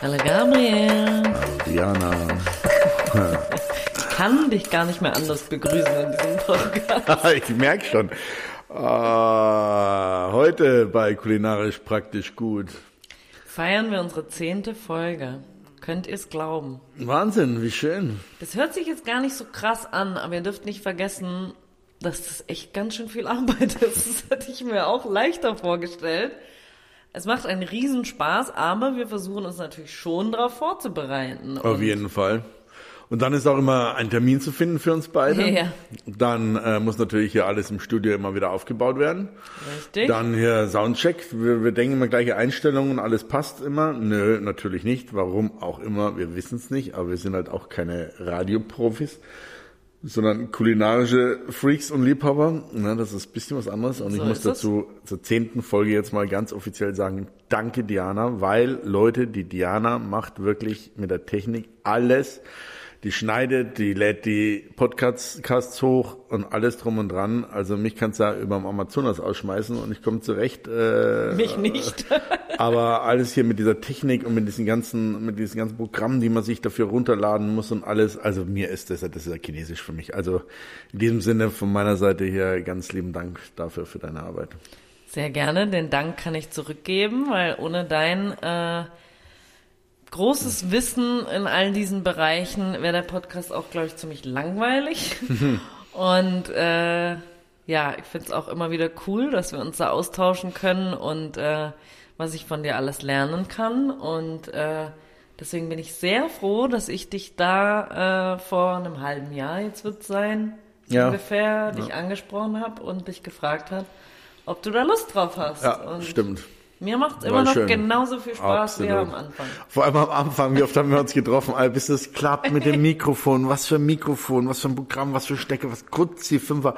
Hallo Gabriel. Hallo Diana. Ich kann dich gar nicht mehr anders begrüßen in diesem Podcast. ich merke schon. Ah, heute bei Kulinarisch praktisch gut. Feiern wir unsere zehnte Folge. Könnt ihr es glauben? Wahnsinn, wie schön. Das hört sich jetzt gar nicht so krass an, aber ihr dürft nicht vergessen, dass das echt ganz schön viel Arbeit ist. Das hätte ich mir auch leichter vorgestellt. Es macht einen Riesenspaß, aber wir versuchen uns natürlich schon darauf vorzubereiten. Auf jeden Fall. Und dann ist auch immer ein Termin zu finden für uns beide. Ja. Dann äh, muss natürlich hier alles im Studio immer wieder aufgebaut werden. Richtig. Dann hier Soundcheck. Wir, wir denken immer gleiche Einstellungen, alles passt immer. Nö, natürlich nicht. Warum auch immer, wir wissen es nicht. Aber wir sind halt auch keine Radioprofis, sondern kulinarische Freaks und Liebhaber. Na, das ist ein bisschen was anderes. Und So ich muss ist es. dazu zur zehnten Folge jetzt mal ganz offiziell sagen, danke Diana, weil Leute, die Diana macht wirklich mit der Technik alles. Die schneidet, die lädt die Podcasts hoch und alles drum und dran. Also mich kannst du ja über dem Amazonas ausschmeißen und ich komme zurecht. Äh, Mich nicht. aber alles hier mit dieser Technik und mit diesen ganzen, mit diesen ganzen Programmen, die man sich dafür runterladen muss und alles. Also mir ist das, das ist ja chinesisch für mich. Also in diesem Sinne von meiner Seite hier ganz lieben Dank dafür für deine Arbeit. Sehr gerne, den Dank kann ich zurückgeben, weil ohne dein äh, großes Wissen in all diesen Bereichen wäre der Podcast auch, glaube ich, ziemlich langweilig. und äh, ja, ich finde es auch immer wieder cool, dass wir uns da austauschen können und äh, was ich von dir alles lernen kann. Und äh, deswegen bin ich sehr froh, dass ich dich da äh, vor einem halben Jahr, jetzt wird sein, Ja. ungefähr, dich angesprochen habe und dich gefragt habe, ob du da Lust drauf hast. Ja, und stimmt. Mir macht es immer noch schön. genauso viel Spaß wie Absolut. am Anfang. Vor allem am Anfang, wie oft haben wir uns getroffen, bis es klappt mit dem Mikrofon, was für ein Mikrofon, was für ein Programm, was für Stecker, was kurz die Fünfer.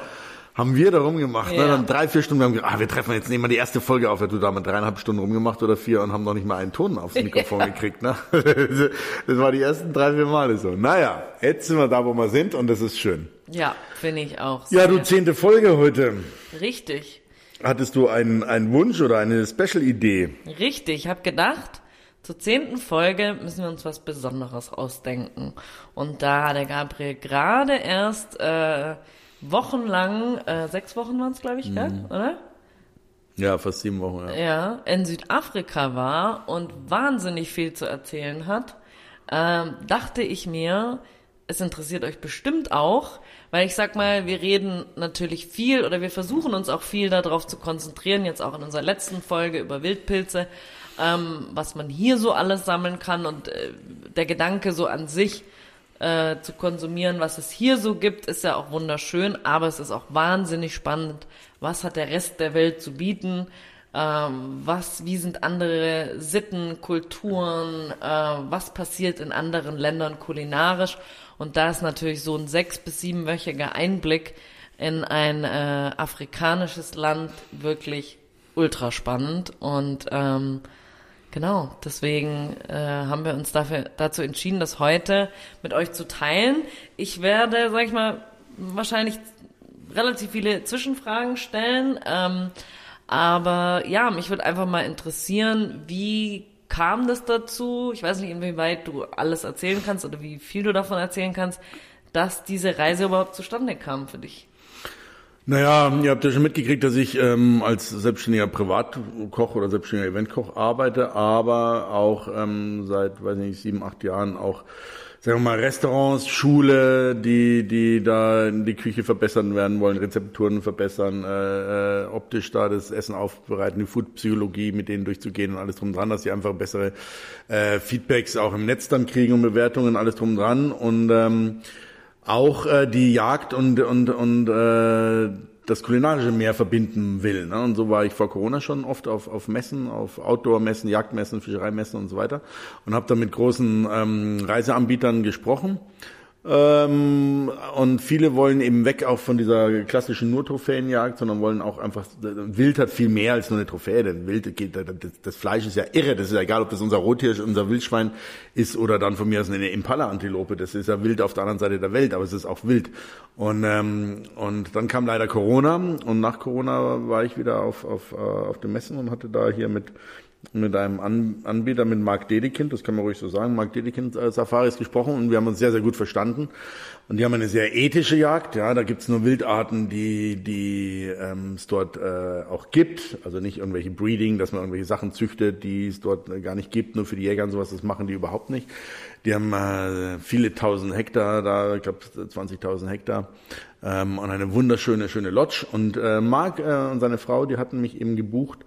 Haben wir da rumgemacht, ne? Ja. Dann drei, vier Stunden, wir haben gesagt, ah, wir treffen jetzt, nehmen wir die erste Folge auf. Ja, du da mal dreieinhalb Stunden rumgemacht oder vier und haben noch nicht mal einen Ton aufs Mikrofon gekriegt, ne? Das war die ersten drei, vier Male so. Naja, jetzt sind wir da, wo wir sind und das ist schön. Ja, finde ich auch. Ja, du zehnte Folge heute. Richtig, Hattest du einen, einen Wunsch oder eine Special-Idee? richtig. Ich habe gedacht, zur zehnten Folge müssen wir uns was Besonderes ausdenken. Und da hat der Gabriel gerade erst äh, wochenlang, äh, sechs Wochen waren es, glaube ich, gell? oder? Ja, fast sieben Wochen, ja. ja, in Südafrika war und wahnsinnig viel zu erzählen hat, ähm, dachte ich mir, es interessiert euch bestimmt auch, weil ich sag mal, wir reden natürlich viel oder wir versuchen uns auch viel darauf zu konzentrieren, jetzt auch in unserer letzten Folge über Wildpilze, ähm, was man hier so alles sammeln kann und äh, der Gedanke so an sich, äh, zu konsumieren, was es hier so gibt, ist ja auch wunderschön, aber es ist auch wahnsinnig spannend. Was hat der Rest der Welt zu bieten? Ähm, was, wie sind andere Sitten, Kulturen? Äh, was passiert in anderen Ländern kulinarisch? Und da ist natürlich so ein sechs- bis siebenwöchiger Einblick in ein äh, afrikanisches Land wirklich ultra spannend und ähm, Genau, deswegen äh, haben wir uns dafür, dazu entschieden, das heute mit euch zu teilen. Ich werde, sag ich mal, wahrscheinlich relativ viele Zwischenfragen stellen. Ähm, aber ja, mich würde einfach mal interessieren, wie kam das dazu? Ich weiß nicht, inwieweit du alles erzählen kannst oder wie viel du davon erzählen kannst, dass diese Reise überhaupt zustande kam für dich. Naja, ihr habt ja schon mitgekriegt, dass ich ähm, als selbstständiger Privatkoch oder selbstständiger Eventkoch arbeite, aber auch ähm, seit, weiß nicht, sieben, acht Jahren auch, sagen wir mal, Restaurants, Schule, die, die da die Küche verbessern werden wollen, Rezepturen verbessern, äh, äh, optisch da das Essen aufbereiten, die Foodpsychologie mit denen durchzugehen und alles drum dran, dass sie einfach bessere äh, Feedbacks auch im Netz dann kriegen und Bewertungen, alles drum dran. Und ähm, auch äh, die Jagd und und und äh, das kulinarische mehr verbinden will. Ne? Und so war ich vor Corona schon oft auf auf Messen, auf Outdoor-Messen, Jagdmessen, Fischereimessen und so weiter und habe da mit großen ähm, Reiseanbietern gesprochen. Ähm, und viele wollen eben weg auch von dieser klassischen nur Trophäenjagd, sondern wollen auch einfach, Wild hat viel mehr als nur eine Trophäe, denn Wild geht, das, das Fleisch ist ja irre, das ist ja egal, ob das unser Rottier, unser Wildschwein ist oder dann von mir aus eine Impala-Antilope, das ist ja wild auf der anderen Seite der Welt, aber es ist auch wild. Und, ähm, und dann kam leider Corona und nach Corona war ich wieder auf, auf, äh, auf den Messen und hatte da hier mit mit einem An Anbieter, mit Mark Dedekind, das kann man ruhig so sagen, Mark Dedekind äh, Safaris gesprochen und wir haben uns sehr, sehr gut verstanden. Und die haben eine sehr ethische Jagd, ja, da gibt's nur Wildarten, die, die ähm, es dort äh, auch gibt. Also nicht irgendwelche Breeding, dass man irgendwelche Sachen züchtet, die es dort äh, gar nicht gibt, nur für die Jäger und sowas, das machen die überhaupt nicht. Die haben äh, viele tausend Hektar da, ich glaube 20.000 Hektar ähm, und eine wunderschöne, schöne Lodge. Und äh, Marc äh, und seine Frau, die hatten mich eben gebucht,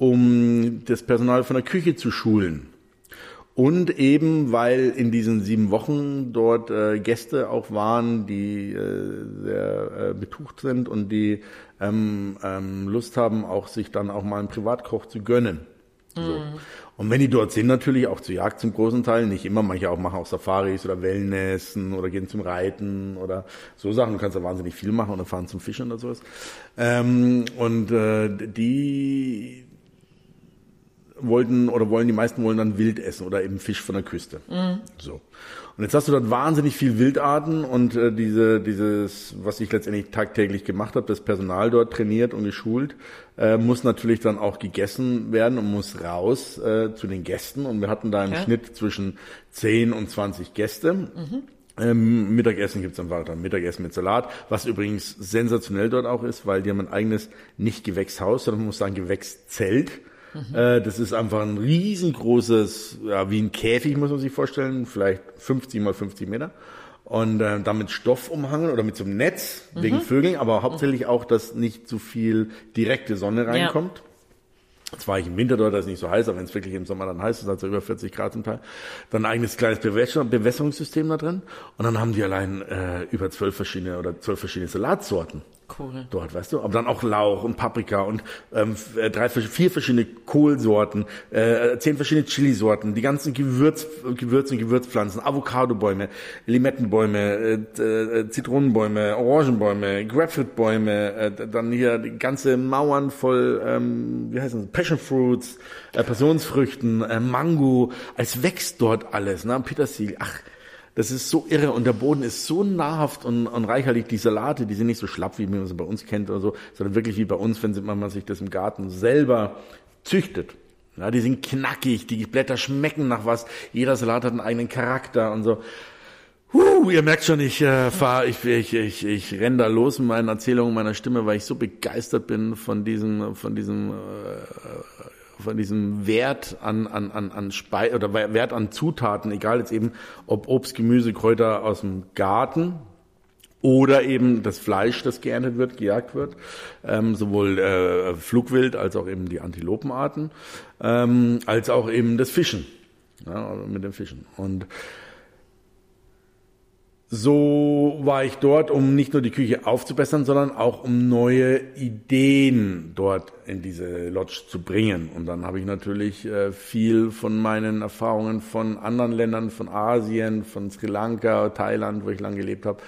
um das Personal von der Küche zu schulen. Und eben, weil in diesen sieben Wochen dort äh, Gäste auch waren, die äh, sehr äh, betucht sind und die ähm, ähm, Lust haben, auch sich dann auch mal einen Privatkoch zu gönnen. So. Mm. Und wenn die dort sind, natürlich auch zur Jagd zum großen Teil, nicht immer, manche auch machen auch Safaris oder Wellnessen oder gehen zum Reiten oder so Sachen. Du kannst da wahnsinnig viel machen oder fahren zum Fischen oder sowas. Ähm, und äh, die wollten oder wollen die meisten wollen dann Wild essen oder eben Fisch von der Küste. Mhm. So. Und jetzt hast du dort wahnsinnig viel Wildarten und äh, diese dieses was ich letztendlich tagtäglich gemacht habe, das Personal dort trainiert und geschult, äh, muss natürlich dann auch gegessen werden und muss raus äh, zu den Gästen und wir hatten da im ja. Schnitt zwischen 10 und 20 Gäste. Mhm. Ähm, Mittagessen gibt's dann weiter. Mittagessen mit Salat, was übrigens sensationell dort auch ist, weil die haben ein eigenes, nicht Gewächshaus, sondern man muss sagen Gewächszelt. Mhm. Äh, das ist einfach ein riesengroßes, ja, wie ein Käfig muss man sich vorstellen, vielleicht 50 mal 50 Meter. Und äh, damit Stoff umhangen oder mit so einem Netz mhm. wegen Vögeln, aber hauptsächlich auch, dass nicht zu viel direkte Sonne reinkommt. Ja. Jetzt war ich im Winter dort, da ist nicht so heiß, aber wenn es wirklich im Sommer dann heiß ist, also über 40 Grad zum Teil, dann ein eigenes kleines Bewässerungssystem da drin. Und dann haben die allein äh, über zwölf verschiedene oder zwölf verschiedene Salatsorten. Cool. Dort, weißt du? Aber dann auch Lauch und Paprika und ähm, äh, drei, vier verschiedene Kohlsorten, äh, zehn verschiedene Chilisorten, die ganzen Gewürz, Gewürze und Gewürzpflanzen, Avocadobäume, Limettenbäume, äh, äh, Zitronenbäume, Orangenbäume, Grapefruitbäume, äh, dann hier die ganze Mauern voll, ähm, wie heißt das, Passion Fruits, äh, Passionsfrüchten, äh, Mango. Es wächst dort alles, ne? Petersilie. Ach, das ist so irre und der Boden ist so nahrhaft und, und reicherlich. Die Salate, die sind nicht so schlapp, wie man sie bei uns kennt oder so, sondern wirklich wie bei uns, wenn man sich das im Garten selber züchtet. Ja, die sind knackig, die Blätter schmecken nach was. Jeder Salat hat einen eigenen Charakter und so. Huh, ihr merkt schon, ich äh, fahr, ich, ich, ich, ich renn da los in meinen Erzählungen meiner Stimme, weil ich so begeistert bin von diesem, von diesem äh, von diesem Wert an, an, an, an Spei oder Wert an Zutaten, egal jetzt eben, ob Obst, Gemüse, Kräuter aus dem Garten, oder eben das Fleisch, das geerntet wird, gejagt wird, ähm, sowohl äh, Flugwild als auch eben die Antilopenarten, ähm, als auch eben das Fischen, ja, mit dem Fischen. Und so war ich dort, um nicht nur die Küche aufzubessern, sondern auch um neue Ideen dort in diese Lodge zu bringen. Und dann habe ich natürlich äh, viel von meinen Erfahrungen von anderen Ländern, von Asien, von Sri Lanka, Thailand, wo ich lange gelebt habe,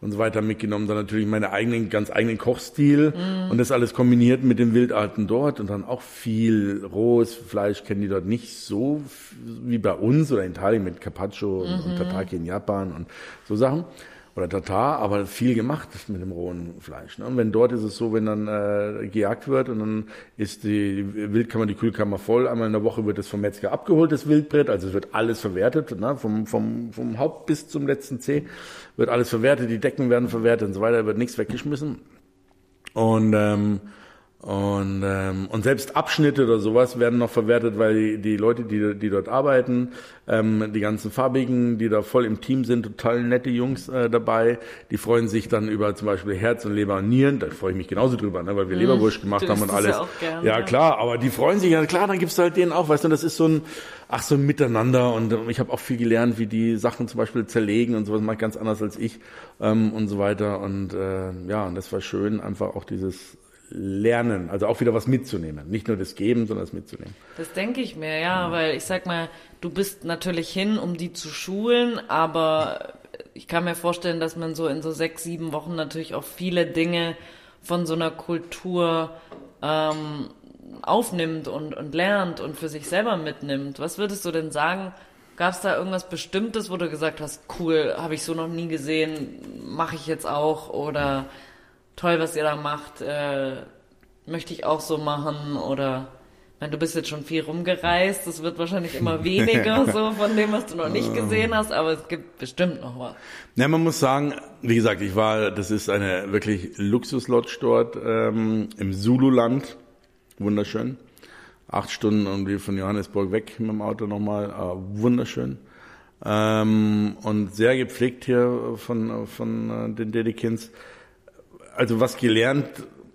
und so weiter mitgenommen. Dann natürlich meinen eigenen, ganz eigenen Kochstil mm. und das alles kombiniert mit den Wildarten dort und dann auch viel rohes Fleisch kennen die dort nicht so wie bei uns oder in Italien mit Carpaccio mm -hmm. und Tataki in Japan und so Sachen oder Tatar, aber viel gemacht mit dem rohen Fleisch. Ne? Und wenn dort ist es so, wenn dann äh, gejagt wird und dann ist die Wildkammer, die Kühlkammer voll, einmal in der Woche wird es vom Metzger abgeholt, das Wildbrett, also es wird alles verwertet, ne? vom, vom, vom Haupt bis zum letzten Zeh wird alles verwertet, die Decken werden verwertet und so weiter, wird nichts weggeschmissen. Und ähm, und, ähm, und selbst Abschnitte oder sowas werden noch verwertet, weil die, die Leute, die, die dort arbeiten, ähm, die ganzen Farbigen, die da voll im Team sind, total nette Jungs äh, dabei, die freuen sich dann über zum Beispiel Herz und Leber und Nieren, da freue ich mich genauso drüber, ne, weil wir mhm. Leberwurst gemacht haben und alles. Ja, gern, ja, klar, aber die freuen sich, ja klar, dann gibst du halt denen auch, weißt du, das ist so ein, ach so ein Miteinander. Und ich habe auch viel gelernt, wie die Sachen zum Beispiel zerlegen und sowas, mache ich ganz anders als ich ähm, und so weiter. Und äh, ja, und das war schön, einfach auch dieses lernen, also auch wieder was mitzunehmen. Nicht nur das Geben, sondern das mitzunehmen. Das denke ich mir, ja, ja, weil ich sag mal, du bist natürlich hin, um die zu schulen, aber ich kann mir vorstellen, dass man so in so sechs, sieben Wochen natürlich auch viele Dinge von so einer Kultur ähm, aufnimmt und, und lernt und für sich selber mitnimmt. Was würdest du denn sagen? Gab es da irgendwas Bestimmtes, wo du gesagt hast, cool, habe ich so noch nie gesehen, mache ich jetzt auch oder toll, was ihr da macht, äh, möchte ich auch so machen oder meine, du bist jetzt schon viel rumgereist, es wird wahrscheinlich immer weniger so von dem, was du noch nicht gesehen hast, aber es gibt bestimmt noch was. Ja, man muss sagen, wie gesagt, ich war, das ist eine wirklich Luxuslodge dort ähm, im Zululand, wunderschön. Acht Stunden irgendwie von Johannesburg weg mit dem Auto nochmal, äh, wunderschön. Ähm, und sehr gepflegt hier von, von äh, den Dedekins. Also was gelernt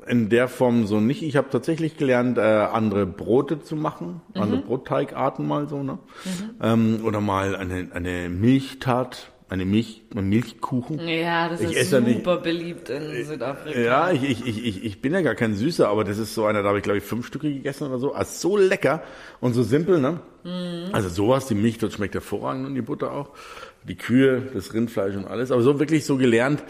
in der Form so nicht. Ich habe tatsächlich gelernt, äh, andere Brote zu machen, mhm. andere Brotteigarten mal so, ne? Mhm. Ähm, oder mal eine, eine Milchtat, eine Milch, ein Milchkuchen. Ja, das ich ist super nicht, beliebt in Südafrika. Ja, ich, ich, ich, ich bin ja gar kein Süßer, aber das ist so einer, da habe ich glaube ich fünf Stücke gegessen oder so. Also so lecker und so simpel, ne? Mhm. Also sowas, die Milch dort schmeckt hervorragend und die Butter auch. Die Kühe, das Rindfleisch und alles. Aber so wirklich so gelernt,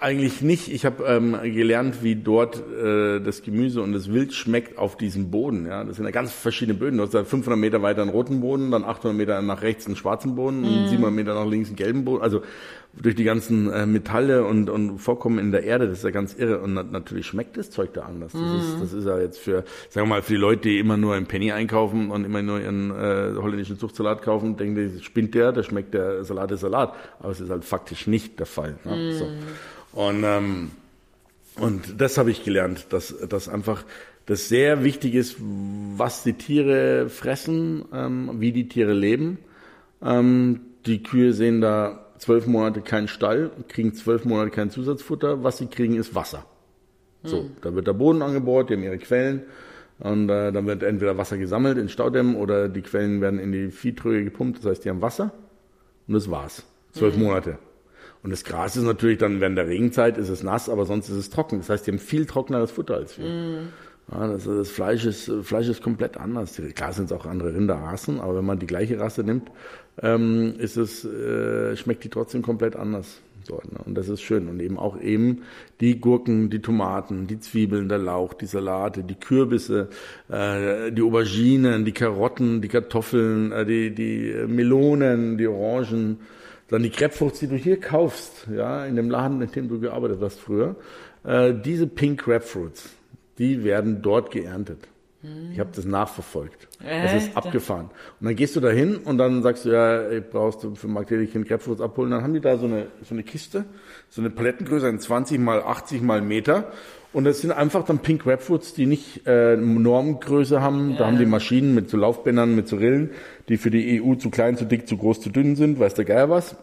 eigentlich nicht. Ich habe ähm, gelernt, wie dort äh, das Gemüse und das Wild schmeckt auf diesem Boden. Ja, das sind ja ganz verschiedene Böden. Du hast da 500 Meter weiter einen roten Boden, dann 800 Meter nach rechts einen schwarzen Boden, mm. 700 Meter nach links einen gelben Boden. Also durch die ganzen äh, Metalle und, und Vorkommen in der Erde, das ist ja ganz irre. Und na, natürlich schmeckt das Zeug da anders. Das, mm. ist, das ist ja jetzt für, sagen wir mal, für die Leute, die immer nur im Penny einkaufen und immer nur ihren äh, holländischen Zuchtsalat kaufen, denken die, spinnt der, da schmeckt der Salat der Salat. Aber es ist halt faktisch nicht der Fall. Ne? Mm. So. Und, ähm, und das habe ich gelernt, dass, dass einfach das sehr wichtig ist, was die Tiere fressen, ähm, wie die Tiere leben. Ähm, die Kühe sehen da zwölf Monate keinen Stall, kriegen zwölf Monate kein Zusatzfutter. Was sie kriegen, ist Wasser. So, hm. da wird der Boden angebohrt, die haben ihre Quellen. Und äh, dann wird entweder Wasser gesammelt in Staudämmen oder die Quellen werden in die Viehtröge gepumpt. Das heißt, die haben Wasser und das war's. Zwölf mhm. Monate. Und das Gras ist natürlich dann während der Regenzeit ist es nass, aber sonst ist es trocken. Das heißt, die haben viel trockeneres Futter als wir. Mm. Ja, das, das, Fleisch ist Fleisch ist komplett anders. Klar sind es auch andere Rinderrassen, aber wenn man die gleiche Rasse nimmt, ähm, ist es äh, schmeckt die trotzdem komplett anders. Dort, ne? Und das ist schön. Und eben auch eben die Gurken, die Tomaten, die Zwiebeln, der Lauch, die Salate, die Kürbisse, äh, die Auberginen, die Karotten, die Kartoffeln, äh, die, die Melonen, die Orangen, dann die Grapefruits, die du hier kaufst, ja, in dem Laden, in dem du gearbeitet hast früher, äh, diese Pink Grapefruits, die werden dort geerntet. Ich habe das nachverfolgt. Das ist abgefahren. Und dann gehst du da hin und dann sagst du, ja, ey, brauchst du für Magdelichen Grapefruits abholen. Dann haben die da so eine, so eine Kiste, so eine Palettengröße, ein 20 mal 80 mal Meter. Und das sind einfach dann Pink Grapefruits, die nicht äh, Normgröße haben. Ja. Da haben die Maschinen mit so Laufbändern, mit so Rillen, die für die EU zu klein, zu dick, zu groß, zu dünn sind. Weiß der Geier was?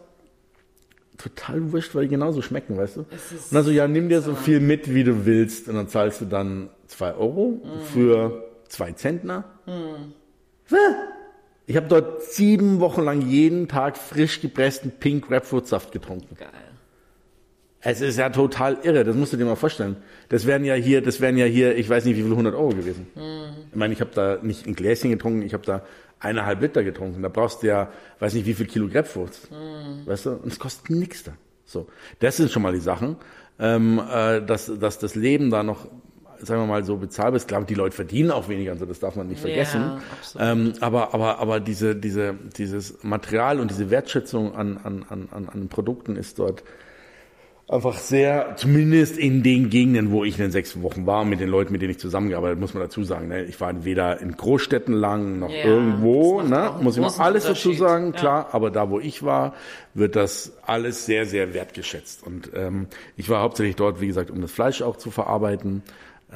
Total wurscht, weil die genauso schmecken, weißt du? Und dann so, ja, nimm dir so viel mit, wie du willst. Und dann zahlst du dann zwei Euro mhm. für zwei Zentner. Mhm. Ich habe dort sieben Wochen lang jeden Tag frisch gepressten Pink Grapefruit Saft getrunken. Geil. Es ist ja total irre, das musst du dir mal vorstellen. Das wären ja hier, das wären ja hier, ich weiß nicht wie viel, 100 Euro gewesen. Mhm. Ich meine, ich habe da nicht ein Gläschen getrunken, ich habe da eineinhalb Liter getrunken. Da brauchst du ja, weiß nicht wie viel Kilo Grapefruits. Mhm. Weißt du? Und es kostet nichts da. So, das sind schon mal die Sachen, ähm, äh, dass, dass das Leben da noch sagen wir mal so bezahlbar ist. Klar, die Leute verdienen auch weniger, also das darf man nicht vergessen. Ja, ähm, aber aber aber diese diese dieses Material und diese Wertschätzung an an an an Produkten ist dort einfach sehr, zumindest in den Gegenden, wo ich in den sechs Wochen war, mit den Leuten, mit denen ich zusammengearbeitet muss man dazu sagen, ne? ich war weder in Großstädten lang noch ja, irgendwo, ne? muss ich mal alles dazu sagen, klar, ja. aber da, wo ich war, wird das alles sehr, sehr wertgeschätzt. Und ähm, ich war hauptsächlich dort, wie gesagt, um das Fleisch auch zu verarbeiten.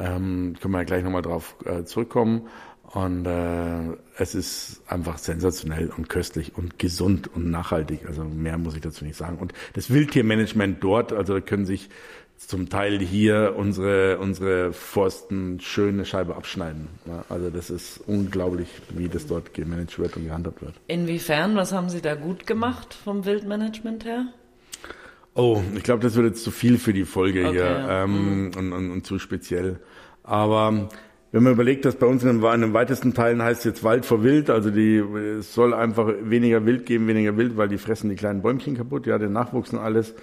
Ähm, können wir ja gleich nochmal drauf äh, zurückkommen. Und äh, es ist einfach sensationell und köstlich und gesund und nachhaltig. Also mehr muss ich dazu nicht sagen. Und das Wildtiermanagement dort, also können sich zum Teil hier unsere, unsere Forsten schöne Scheibe abschneiden. Ja, also das ist unglaublich, wie das dort gemanagt wird und gehandhabt wird. Inwiefern, was haben Sie da gut gemacht vom Wildmanagement her? Oh, ich glaube, das wird jetzt zu viel für die Folge okay, hier ähm, mhm. und, und, und zu speziell. Aber wenn man überlegt, dass bei uns in den weitesten Teilen heißt jetzt Wald vor Wild, also die, es soll einfach weniger Wild geben, weniger Wild, weil die fressen die kleinen Bäumchen kaputt, ja, den Nachwuchs und alles.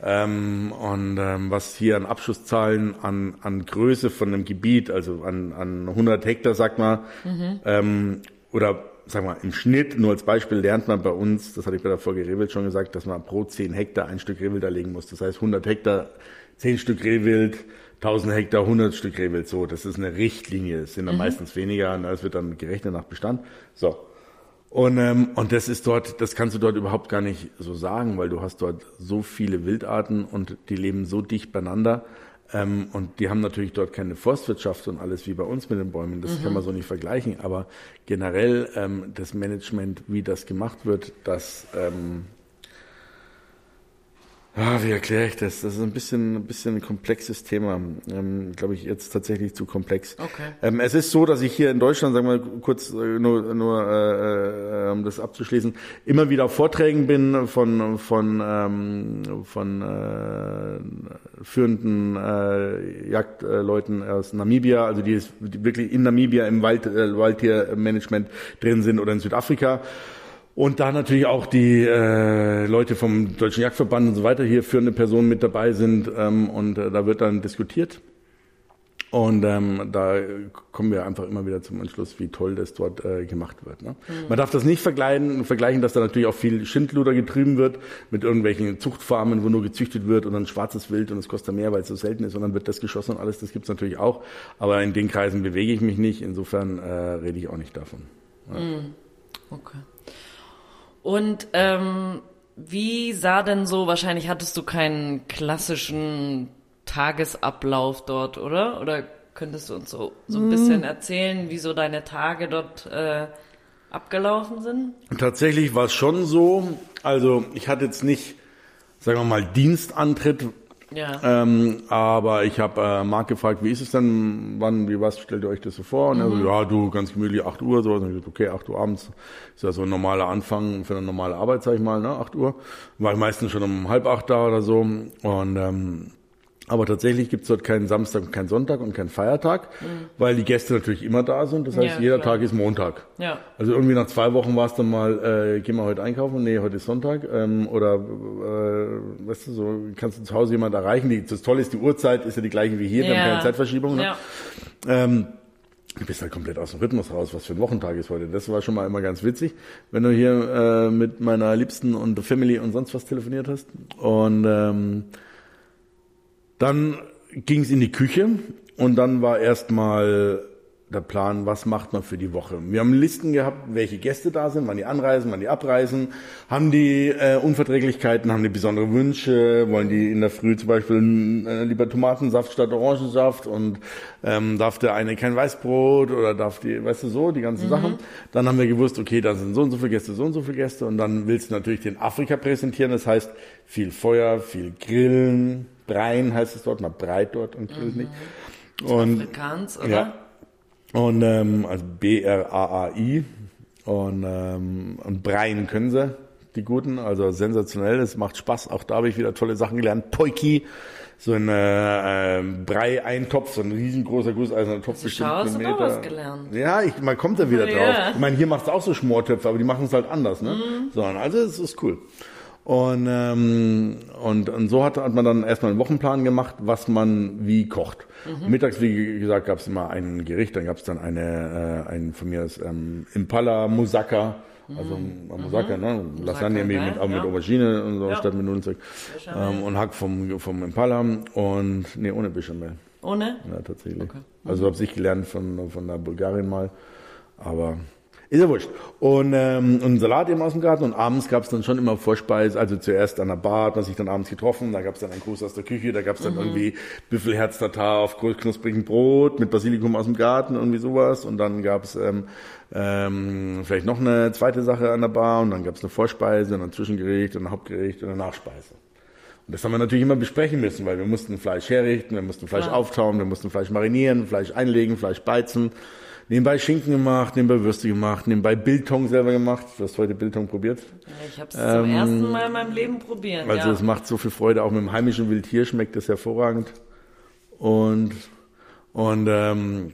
Ähm, und ähm, was hier an Abschusszahlen, an, an Größe von einem Gebiet, also an, an 100 Hektar, sagt man, mhm. ähm, oder sag mal, im Schnitt, nur als Beispiel lernt man bei uns, das hatte ich bei der Folge Rehwild schon gesagt, dass man pro 10 Hektar ein Stück Rehwild legen muss. Das heißt, 100 Hektar zehn Stück Rehwild, 1000 Hektar, 100 Stück Rehwild. So, das ist eine Richtlinie. Es sind dann meistens weniger. Es wird dann gerechnet nach Bestand. So. Und, ähm, und das ist dort, das kannst du dort überhaupt gar nicht so sagen, weil du hast dort so viele Wildarten und die leben so dicht beieinander. Ähm, und die haben natürlich dort keine Forstwirtschaft und alles wie bei uns mit den Bäumen. Das kann man so nicht vergleichen. Aber generell ähm, das Management, wie das gemacht wird, das ähm, Ah, wie erkläre ich das? Das ist ein bisschen, ein bisschen ein komplexes Thema. Ähm, Glaube ich jetzt tatsächlich zu komplex. Okay. Ähm, es ist so, dass ich hier in Deutschland, sagen wir mal kurz, äh, nur, nur äh, äh, um das abzuschließen, immer wieder auf Vorträgen bin von von ähm, von äh, führenden äh, Jagdleuten aus Namibia, also die, die wirklich in Namibia im Wald, äh, Waldtiermanagement drin sind oder in Südafrika. Und da natürlich auch die äh, Leute vom Deutschen Jagdverband und so weiter hier führende Personen mit dabei sind ähm, und äh, da wird dann diskutiert. Und ähm, da kommen wir einfach immer wieder zum Entschluss, wie toll das dort äh, gemacht wird. Ne? Man darf das nicht vergleichen, vergleichen, dass da natürlich auch viel Schindluder getrieben wird mit irgendwelchen Zuchtfarmen, wo nur gezüchtet wird und dann schwarzes Wild und es kostet mehr, weil es so selten ist und dann wird das geschossen und alles. Das gibt's natürlich auch. Aber in den Kreisen bewege ich mich nicht. Insofern äh, rede ich auch nicht davon. Okay. Und ähm, wie sah denn so, wahrscheinlich hattest du keinen klassischen Tagesablauf dort, oder? Oder könntest du uns so, so ein bisschen erzählen, wie so deine Tage dort äh, abgelaufen sind? Tatsächlich war es schon so. Also ich hatte jetzt nicht, sagen wir mal, Dienstantritt, Ja. ähm, aber ich habe äh, Marc gefragt, wie ist es denn, wann, wie was, stellt ihr euch das so vor? Und er so, ja, du, ganz gemütlich, 8 Uhr, so. Und ich gesagt, okay, 8 Uhr abends ist ja so ein normaler Anfang für eine normale Arbeit, sag ich mal, ne, 8 Uhr. War ich meistens schon um halb acht da oder so. Und ähm, aber tatsächlich gibt's dort keinen Samstag und keinen Sonntag und keinen Feiertag, weil die Gäste natürlich immer da sind. Das heißt, Ja, jeder klar. Tag ist Montag. Ja. Also irgendwie nach zwei Wochen war es dann mal, äh, gehen wir heute einkaufen? Nee, heute ist Sonntag. Ähm, oder, äh, weißt du, so kannst du zu Hause jemand erreichen. Die, das Tolle ist, die Uhrzeit ist ja die gleiche wie hier, wir haben Ja. keine Zeitverschiebung. Ne? Ja. Ähm, du bist halt komplett aus dem Rhythmus raus, was für ein Wochentag ist heute. Das war schon mal immer ganz witzig, wenn du hier äh, mit meiner Liebsten und der Family und sonst was telefoniert hast. Und ähm, dann ging es in die Küche und dann war erstmal der Plan, was macht man für die Woche. Wir haben Listen gehabt, welche Gäste da sind, wann die anreisen, wann die abreisen, haben die äh, Unverträglichkeiten, haben die besondere Wünsche, wollen die in der Früh zum Beispiel äh, lieber Tomatensaft statt Orangensaft? Und ähm, darf der eine kein Weißbrot oder darf die, weißt du so, die ganzen Sachen. Dann haben wir gewusst, okay, da sind so und so viele Gäste, so und so viele Gäste. Und dann willst du natürlich den Afrika präsentieren, das heißt viel Feuer, viel Grillen, Breien heißt es dort, man breit dort und grillt nicht. Und Afrikaans, oder? ja. Und ähm, also B-R-A-A-I. Und, ähm, und Breien können sie, die Guten. Also sensationell, es macht Spaß. Auch da habe ich wieder tolle Sachen gelernt. Poiki, so ein äh, ähm, Brei-Eintopf, so ein riesengroßer gusseiserner Topf. bestimmt schau, hast einen du doch Meter. was gelernt. Ja, ich, man kommt da wieder Ja. drauf. Ich meine, hier macht es auch so Schmortöpfe, aber die machen es halt anders. Ne? Mhm. So, also es ist cool. Und, ähm, und, und so hat, hat man dann erstmal einen Wochenplan gemacht, was man wie kocht. Mhm. Mittags, wie gesagt, gab es immer ein Gericht, dann gab es dann eine, äh, ein von mir das ähm, Impala Moussaka, also ein Moussaka, ne? Lasagne mit, geil, mit, auch mit Mhm. ja. Aubergine und so Ja. statt mit Nudelzeug. Ähm, und Hack vom, vom Impala und, nee, ohne Bechamel. Ohne? Ja, tatsächlich. Mhm. Also habe ich gelernt von, von der Bulgarin mal. Aber ist ja wurscht. Und, ähm, und Salat eben aus dem Garten. Und abends gab es dann schon immer Vorspeise. Also zuerst an der Bar hat man sich dann abends getroffen. Da gab es dann einen Gruß aus der Küche. Da gab es dann irgendwie Büffelherz-Tatar auf knusprigem Brot mit Basilikum aus dem Garten, irgendwie sowas. Und dann gab es ähm, ähm, vielleicht noch eine zweite Sache an der Bar. Und dann gab es eine Vorspeise und ein Zwischengericht und ein Hauptgericht und eine Nachspeise. Und das haben wir natürlich immer besprechen müssen, weil wir mussten Fleisch herrichten, wir mussten Fleisch Klar. auftauen, wir mussten Fleisch marinieren, Fleisch einlegen, Fleisch beizen. Nebenbei Schinken gemacht, nebenbei Würste gemacht, nebenbei Biltong selber gemacht. Du hast heute Biltong probiert. Ja, ich habe es zum ersten Mal in meinem Leben probiert. Ähm, Also ja. es macht so viel Freude, auch mit dem heimischen Wildtier schmeckt das hervorragend. Und, und ähm,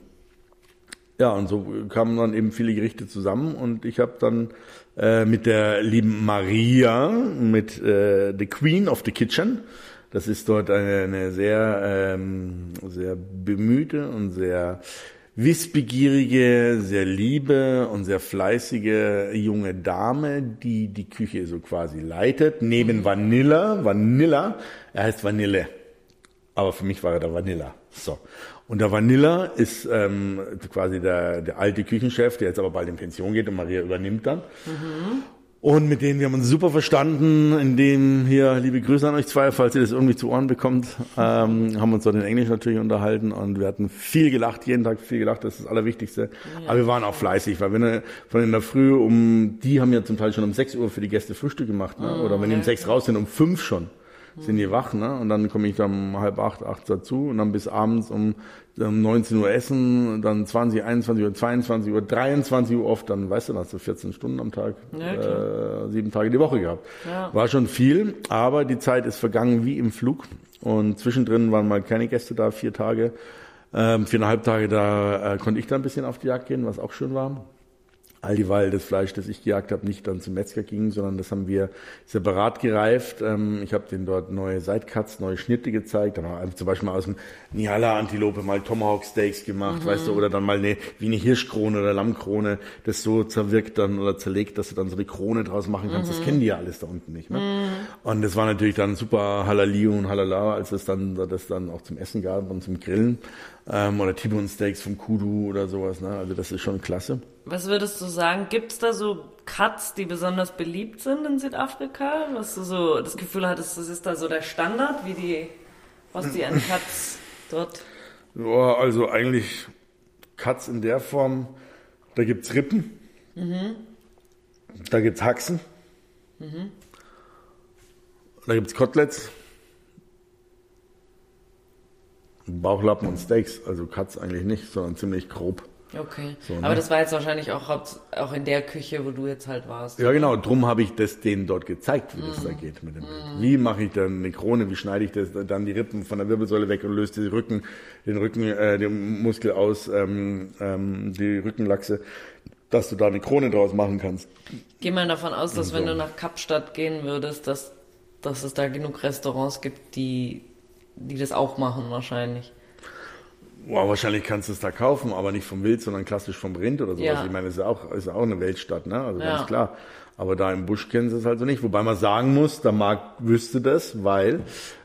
ja, und so kamen dann eben viele Gerichte zusammen und ich habe dann äh, mit der lieben Maria, mit äh, The Queen of the Kitchen, das ist dort eine, eine sehr, ähm, sehr bemühte und sehr wissbegierige, sehr liebe und sehr fleißige junge Dame, die die Küche so quasi leitet, neben Vanilla, Vanilla, er heißt Vanille. Aber für mich war er der Vanilla. So. Und der Vanilla ist ähm, quasi der, der alte Küchenchef, der jetzt aber bald in Pension geht und Maria übernimmt dann. Mhm. Und mit denen wir haben uns super verstanden, indem hier liebe Grüße an euch zwei, falls ihr das irgendwie zu Ohren bekommt, ähm, haben uns dort in Englisch natürlich unterhalten und wir hatten viel gelacht, jeden Tag viel gelacht, das ist das Allerwichtigste. Ja. Aber wir waren auch fleißig, weil wenn wir von in der Früh um, die haben ja zum Teil schon um 6 Uhr für die Gäste Frühstück gemacht, ne? Mhm, oder wenn die um 6 raus sind, um 5 schon sind die wach, ne? Und dann komme ich dann um halb acht, acht dazu und dann bis abends um, um 19 Uhr essen, dann 20, 21 Uhr, 22 Uhr, 23 Uhr oft, dann weißt du, dann hast du 14 Stunden am Tag, ja, äh, sieben Tage die Woche gehabt. Ja. War schon viel, aber die Zeit ist vergangen wie im Flug und zwischendrin waren mal keine Gäste da, vier Tage. Ähm, viereinhalb Tage, da äh, konnte ich da ein bisschen auf die Jagd gehen, was auch schön war all dieweil das Fleisch, das ich gejagt habe, nicht dann zum Metzger ging, sondern das haben wir separat gereift. Ähm, ich habe denen dort neue Sidecuts, neue Schnitte gezeigt. Dann haben wir zum Beispiel mal aus dem Niala-Antilope mal Tomahawk Steaks gemacht, mhm. weißt du, oder dann mal eine, wie eine Hirschkrone oder Lammkrone, das so zerwirkt dann oder zerlegt, dass du dann so eine Krone draus machen kannst. Mhm. Das kennen die ja alles da unten nicht. Ne? Mhm. Und das war natürlich dann super Halali und Halala, als es dann das dann auch zum Essen gab und zum Grillen ähm, oder T-Bone Steaks vom Kudu oder sowas. Ne? Also das ist schon klasse. Was würdest du sagen? Gibt es da so Cuts, die besonders beliebt sind in Südafrika? Was du so das Gefühl hattest, das ist da so der Standard, wie die, was die an Cuts dort? Ja, also eigentlich Cuts in der Form, da gibt es Rippen, mhm. da es Haxen, mhm. da es Koteletts. Bauchlappen und Steaks, also Cuts eigentlich nicht, sondern ziemlich grob. Okay. So, ne? Aber das war jetzt wahrscheinlich auch, auch in der Küche, wo du jetzt halt warst. Ja, genau. Drum habe ich das denen dort gezeigt, wie mm. das da geht mit dem Bild. Mm. Wie mache ich dann eine Krone? Wie schneide ich das dann die Rippen von der Wirbelsäule weg und löse den Rücken, den Rücken, äh, den Muskel aus, ähm, ähm, die Rückenlachse, dass du da eine Krone draus machen kannst. Geh mal davon aus, dass so. wenn du nach Kapstadt gehen würdest, dass, dass es da genug Restaurants gibt, die die das auch machen wahrscheinlich. Wow, wahrscheinlich kannst du es da kaufen, aber nicht vom Wild, sondern klassisch vom Rind oder sowas. Ja. Ich meine, es ist auch, ist auch eine Weltstadt, ne? Also ja. ganz klar. Aber da im Busch kennen sie es also nicht. Wobei man sagen muss, der Markt wüsste das, weil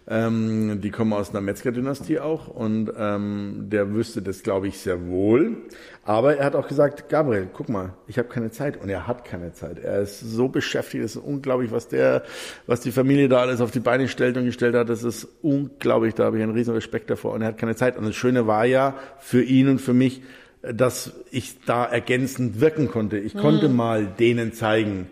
ähm, die kommen aus einer Metzger-Dynastie auch und ähm, der wüsste das, glaube ich, sehr wohl. Aber er hat auch gesagt, Gabriel, guck mal, ich habe keine Zeit und er hat keine Zeit. Er ist so beschäftigt, es ist unglaublich, was der, was die Familie da alles auf die Beine stellt und gestellt hat. Das ist unglaublich, da habe ich einen riesen Respekt davor und er hat keine Zeit. Und das Schöne war ja für ihn und für mich, dass ich da ergänzend wirken konnte. Ich mhm. konnte mal denen zeigen,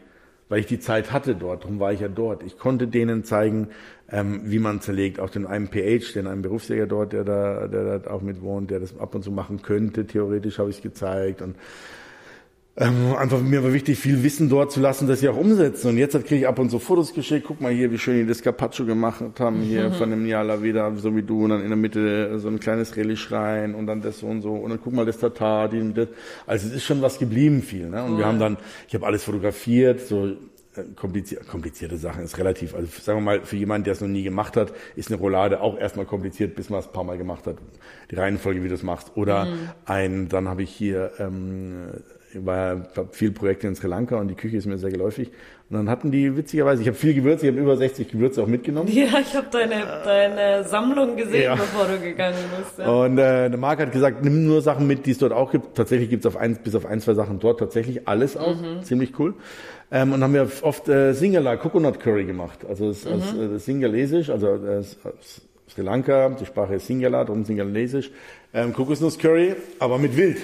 weil ich die Zeit hatte dort, darum war ich ja dort. Ich konnte denen zeigen, ähm, wie man zerlegt, auch den einen PH, den einen Berufsjäger dort, der da, der da auch mit wohnt, der das ab und zu machen könnte, theoretisch habe ich es gezeigt und ähm, einfach mir war wichtig, viel Wissen dort zu lassen, dass sie auch umsetzen. Und jetzt kriege ich ab und zu Fotos geschickt. Guck mal hier, wie schön die das Carpaccio gemacht haben, hier mhm. von dem Niala wieder, so wie du. Und dann in der Mitte so ein kleines Relish rein und dann das so und so. Und dann guck mal das Tatar, die, das. Also es ist schon was geblieben viel. Ne? Und oh. wir haben dann, ich habe alles fotografiert, so äh, komplizierte, komplizierte Sachen ist relativ. Also sagen wir mal, für jemanden, der es noch nie gemacht hat, ist eine Roulade auch erstmal kompliziert, bis man es ein paar Mal gemacht hat. Die Reihenfolge, wie du es machst. Oder mhm. ein, dann habe ich hier ähm, war viel Projekte in Sri Lanka und die Küche ist mir sehr geläufig. Und dann hatten die witzigerweise, ich habe viel Gewürze, ich habe über 60 Gewürze auch mitgenommen. Ja, ich habe deine, deine Sammlung gesehen, ja. bevor du gegangen bist. Ja. Und äh, der Marc hat gesagt, nimm nur Sachen mit, die es dort auch gibt. Tatsächlich gibt es auf eins, bis auf ein, zwei Sachen dort tatsächlich alles auch. Mhm. Ziemlich cool. Ähm, und haben wir oft äh, Singala Coconut Curry gemacht. Also das, mhm. das, das Singalesisch, also äh, Sri Lanka, die Sprache ist Singala, darum Singalesisch. Ähm, Kokosnuss Curry, aber mit Wild.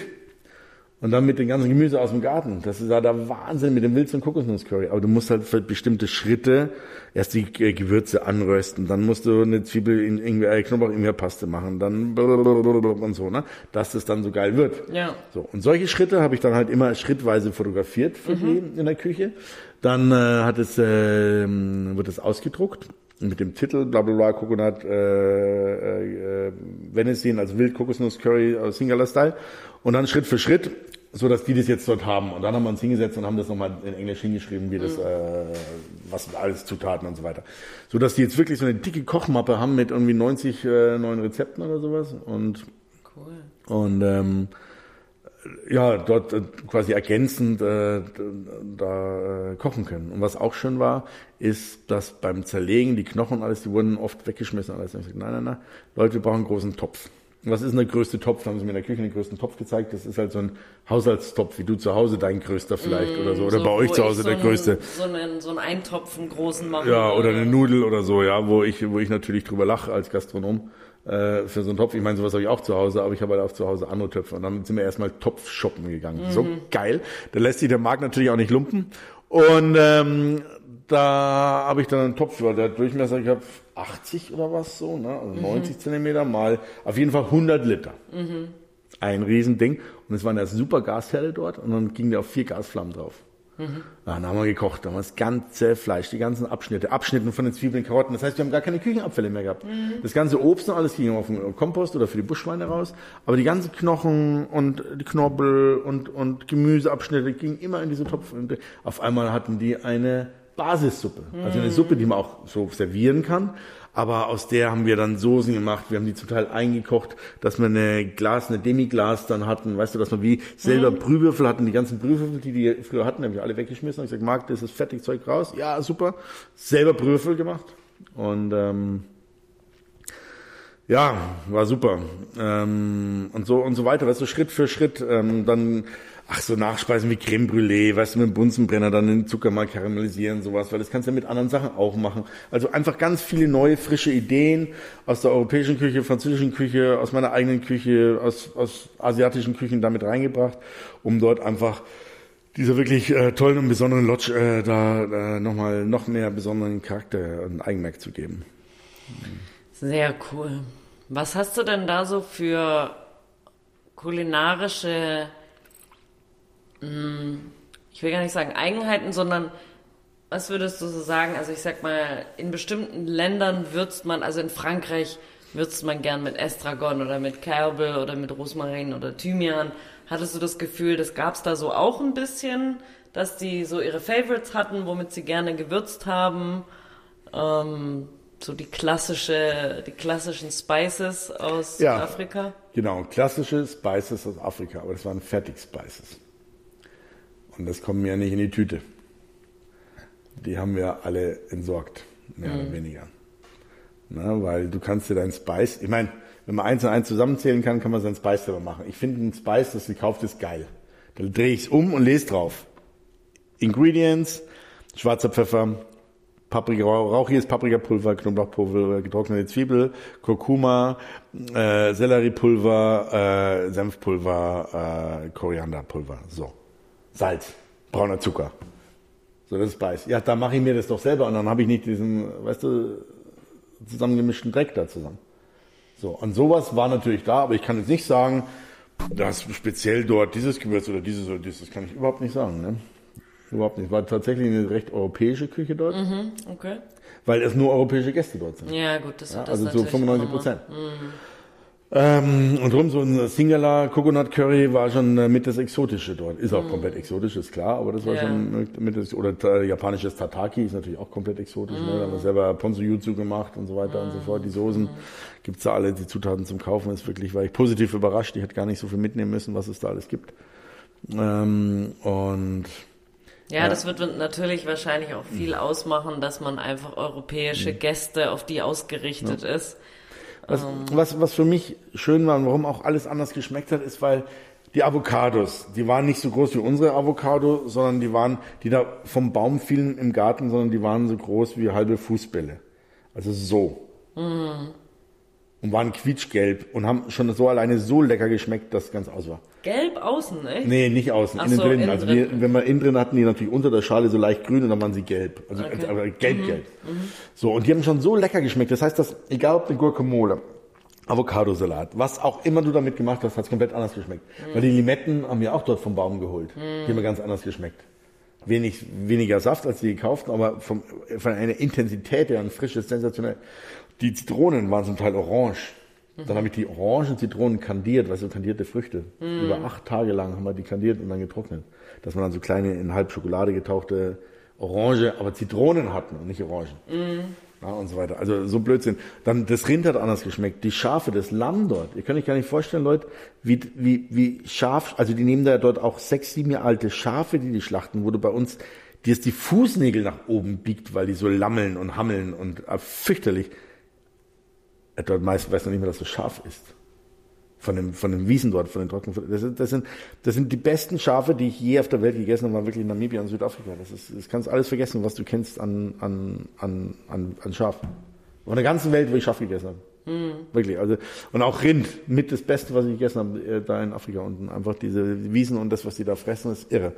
Und dann mit dem ganzen Gemüse aus dem Garten. Das ist ja der Wahnsinn mit dem Wilz- und Kokosnusscurry. Aber du musst halt für bestimmte Schritte erst die äh, Gewürze anrösten. Dann musst du eine Zwiebel in irgendwie äh, Knoblauch in Paste machen. Dann und so, ne? Dass das dann so geil wird. Ja. So. Und solche Schritte habe ich dann halt immer schrittweise fotografiert für mhm. die in der Küche. Dann äh, hat es, äh, wird es ausgedruckt mit dem Titel bla bla bla Coconut äh, äh, Venison, also Wild Kokosnuss Curry aus Singala Style und dann Schritt für Schritt, so dass die das jetzt dort haben und dann haben wir uns hingesetzt und haben das nochmal in Englisch hingeschrieben, wie das mhm. äh, was alles Zutaten und so weiter, so dass die jetzt wirklich so eine dicke Kochmappe haben mit irgendwie 90 äh, neuen Rezepten oder sowas und cool. und ähm, ja, dort äh, quasi ergänzend äh, da äh, kochen können. Und was auch schön war, ist, dass beim Zerlegen die Knochen und alles, die wurden oft weggeschmissen. Alles. Und ich gesagt, nein, nein, nein, Leute, wir brauchen einen großen Topf. Was ist denn der größte Topf? Da haben sie mir in der Küche den größten Topf gezeigt. Das ist halt so ein Haushaltstopf, wie du zu Hause dein größter vielleicht mm, oder so. Oder so, bei euch zu Hause so der größte. So einen, so einen Eintopf, einen großen machen. Ja, oder eine Nudel oder so, ja, wo ich, wo ich natürlich drüber lache als Gastronom äh, für so einen Topf. Ich meine, sowas habe ich auch zu Hause, aber ich habe halt auch zu Hause andere Töpfe. Und dann sind wir erstmal Topf shoppen gegangen. Mhm. So geil. Da lässt sich der Markt natürlich auch nicht lumpen. Und ähm, da habe ich dann einen Topf, der Durchmesser, ich habe 80 oder was so, ne? also mhm. 90 Zentimeter mal auf jeden Fall 100 Liter. Mhm. Ein Riesending. Und es waren ja super Gasherde dort und dann ging der auf vier Gasflammen drauf. Mhm. Dann haben wir gekocht, dann haben wir das ganze Fleisch, die ganzen Abschnitte, Abschnitten von den Zwiebeln, Karotten. Das heißt, wir haben gar keine Küchenabfälle mehr gehabt. Mhm. Das ganze Obst und alles ging auf den Kompost oder für die Buschschweine raus. Aber die ganzen Knochen und die Knobbel und, und Gemüseabschnitte gingen immer in diese Topf. Und auf einmal hatten die eine Basissuppe. Also eine Suppe, die man auch so servieren kann. Aber aus der haben wir dann Soßen gemacht. Wir haben die zum Teil eingekocht, dass wir eine Glas, eine Demiglas dann hatten. Weißt du, dass wir wie selber mhm. Brühwürfel hatten. Die ganzen Brühwürfel, die die früher hatten, haben wir alle weggeschmissen. Und ich gesagt, Marc, das ist Fertigzeug raus. Ja, super. Selber Brühwürfel gemacht. Und ähm, ja, war super. Ähm, und so und so weiter. Weißt du, Schritt für Schritt. Ähm, dann ach so Nachspeisen wie Creme Brûlée, weißt du, mit dem Bunsenbrenner dann den Zucker mal karamellisieren, sowas, weil das kannst du ja mit anderen Sachen auch machen. Also einfach ganz viele neue, frische Ideen aus der europäischen Küche, französischen Küche, aus meiner eigenen Küche, aus, aus asiatischen Küchen damit reingebracht, um dort einfach dieser wirklich äh, tollen und besonderen Lodge äh, da äh, nochmal noch mehr besonderen Charakter und Eigenmerk zu geben. Sehr cool. Was hast du denn da so für kulinarische ich will gar nicht sagen Eigenheiten, sondern was würdest du so sagen? Also ich sag mal, in bestimmten Ländern würzt man, also in Frankreich würzt man gern mit Estragon oder mit Kerbel oder mit Rosmarin oder Thymian. Hattest du das Gefühl, das gab's da so auch ein bisschen, dass die so ihre Favorites hatten, womit sie gerne gewürzt haben? Ähm, so die klassische, die klassischen Spices aus ja, Afrika? Genau, klassische Spices aus Afrika, aber das waren Fertig-Spices. Und das kommt mir ja nicht in die Tüte. Die haben wir alle entsorgt, mehr mhm. oder weniger. Na, weil du kannst dir dein Spice, ich meine, wenn man eins und eins zusammenzählen kann, kann man sein Spice selber machen. Ich finde ein Spice, das gekauft ist, geil. Dann drehe ich es um und lese drauf. Ingredients, schwarzer Pfeffer, Paprika, rauchiges Paprikapulver, Knoblauchpulver, getrocknete Zwiebel, Kurkuma, äh, Selleriepulver, äh, Senfpulver, äh, Korianderpulver. So. Salz, brauner Zucker. So, das ist Beiß. Ja, da mache ich mir das doch selber und dann habe ich nicht diesen, weißt du, zusammengemischten Dreck da zusammen. So, und sowas war natürlich da, aber ich kann jetzt nicht sagen, dass speziell dort dieses Gewürz oder dieses oder dieses, das kann ich überhaupt nicht sagen. Ne? Überhaupt nicht. War tatsächlich eine recht europäische Küche dort. Mhm, okay. Weil es nur europäische Gäste dort sind. Ja, gut, das, ja, das Also so 95 Prozent. Mhm. Ähm, und drum so ein Singular Coconut Curry war schon äh, mit das Exotische dort. Ist auch mm. komplett exotisch, ist klar, aber das war yeah. schon mit, mit das, oder äh, japanisches Tataki ist natürlich auch komplett exotisch. Mm. Ne? Da haben wir mm. selber Ponzu Jutsu gemacht und so weiter mm. und so fort. Die Soßen mm. gibt's da alle, die Zutaten zum Kaufen. Ist wirklich, war ich positiv überrascht. Ich hätte gar nicht so viel mitnehmen müssen, was es da alles gibt. Ähm, und ja, ja, das wird natürlich wahrscheinlich auch viel ausmachen, dass man einfach europäische Gäste auf die ausgerichtet ja. ist. Was, ähm. was, was für mich schön war und warum auch alles anders geschmeckt hat, ist, weil die Avocados, die waren nicht so groß wie unsere Avocado, sondern die waren, die da vom Baum fielen im Garten, sondern die waren so groß wie halbe Fußbälle. Also so. Mhm und waren quietschgelb und haben schon so alleine so lecker geschmeckt, dass es ganz aus war. Gelb außen, echt? Nee, nicht außen, Ach innen so, drin. Innen also drin. Wir, wenn man innen drin hatten die natürlich unter der Schale so leicht grün und dann waren sie gelb. Also okay. aber gelb, mhm. gelb. Mhm. So, und die haben schon so lecker geschmeckt. Das heißt, dass, egal ob eine Guacamole, Avocadosalat, was auch immer du damit gemacht hast, hat es komplett anders geschmeckt. Mhm. Weil die Limetten haben wir auch dort vom Baum geholt. Die haben ganz anders geschmeckt. Wenig, weniger Saft als die gekauften, aber vom, von einer Intensität her und frisches, sensationell. Die Zitronen waren zum Teil orange. Dann habe ich die orangen Zitronen kandiert, weißt du, kandierte Früchte. Mhm. Über acht Tage lang haben wir die kandiert und dann getrocknet. Dass man dann so kleine, in halb Schokolade getauchte Orange, aber Zitronen hatten und nicht Orangen. Mhm. Ja, und so weiter. Also so Blödsinn. Dann das Rind hat anders geschmeckt. Die Schafe, das Lamm dort. Ihr könnt euch gar nicht vorstellen, Leute, wie, wie, wie scharf, also die nehmen da dort auch sechs, sieben Jahre alte Schafe, die die schlachten, wo du bei uns, die es die Fußnägel nach oben biegt, weil die so lammeln und hammeln und äh, fürchterlich. Dort meist weiß noch nicht mehr, dass es scharf ist von den, von den Wiesen dort, von den trockenen, das, sind, das sind, das sind die besten Schafe, die ich je auf der Welt gegessen habe, war wirklich in Namibia und Südafrika. Das ist, das kannst alles vergessen, was du kennst an, an, an, an, an Schaf. Von der ganzen Welt, wo ich Schaf gegessen habe. Mhm. Wirklich, also, und auch Rind, mit das Beste, was ich gegessen habe, äh, da in Afrika unten. Einfach diese Wiesen und das, was die da fressen, ist irre.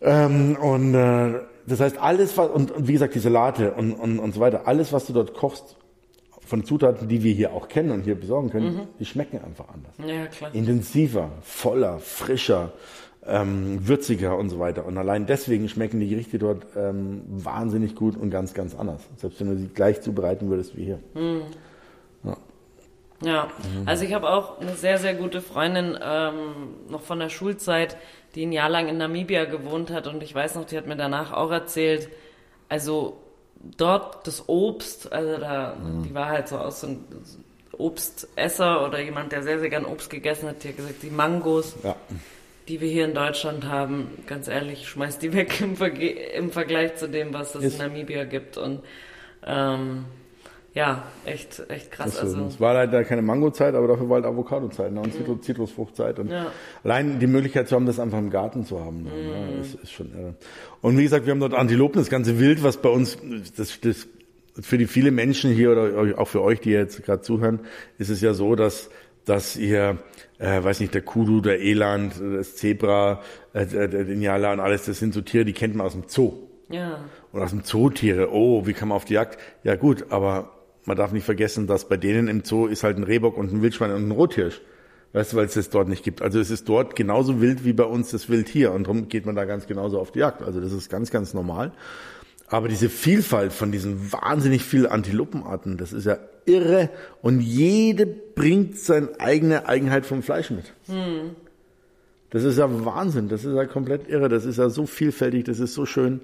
Ähm, und, äh, das heißt, alles, was, und, und wie gesagt, die Salate und, und, und so weiter, alles, was du dort kochst, von Zutaten, die wir hier auch kennen und hier besorgen können, mhm. die schmecken einfach anders. Ja, klar. Intensiver, voller, frischer, ähm, würziger und so weiter. Und allein deswegen schmecken die Gerichte dort ähm, wahnsinnig gut und ganz, ganz anders. Selbst wenn du sie gleich zubereiten würdest wie hier. Mhm. Ja. Ja, also ich habe auch eine sehr, sehr gute Freundin ähm, noch von der Schulzeit, die ein Jahr lang in Namibia gewohnt hat und ich weiß noch, die hat mir danach auch erzählt, also dort das Obst, also da, mhm. die war halt so aus so ein Obstesser oder jemand, der sehr, sehr gern Obst gegessen hat, die hat gesagt, die Mangos, ja. die wir hier in Deutschland haben, ganz ehrlich, schmeißt die weg im, Verge im Vergleich zu dem, was es in Namibia gibt und ähm, ja, echt, echt krass. Also, es war leider keine Mango-Zeit, aber dafür war halt Avocado-Zeit ne? und mhm. Zitrusfruchtzeit. Und ja. allein die Möglichkeit zu haben, das einfach im Garten zu haben, ne? mhm. ist, ist schon irre. Und wie gesagt, wir haben dort Antilopen, das ganze Wild, was bei uns, das, das für die viele Menschen hier oder auch für euch, die jetzt gerade zuhören, ist es ja so, dass dass ihr, äh, weiß nicht, der Kudu, der Eland, das Zebra, äh, der Indianer und alles, das sind so Tiere, die kennt man aus dem Zoo. Ja. Und aus dem Zootiere, oh, wie kann man auf die Jagd? Ja gut, aber man darf nicht vergessen, dass bei denen im Zoo ist halt ein Rehbock und ein Wildschwein und ein Rothirsch. Weißt du, weil es das dort nicht gibt. Also es ist dort genauso wild wie bei uns das Wild hier. Und darum geht man da ganz genauso auf die Jagd. Also das ist ganz, ganz normal. Aber diese Vielfalt von diesen wahnsinnig vielen Antilopenarten, das ist ja irre. Und jede bringt seine eigene Eigenheit vom Fleisch mit. Hm. Das ist ja Wahnsinn. Das ist ja komplett irre. Das ist ja so vielfältig. Das ist so schön.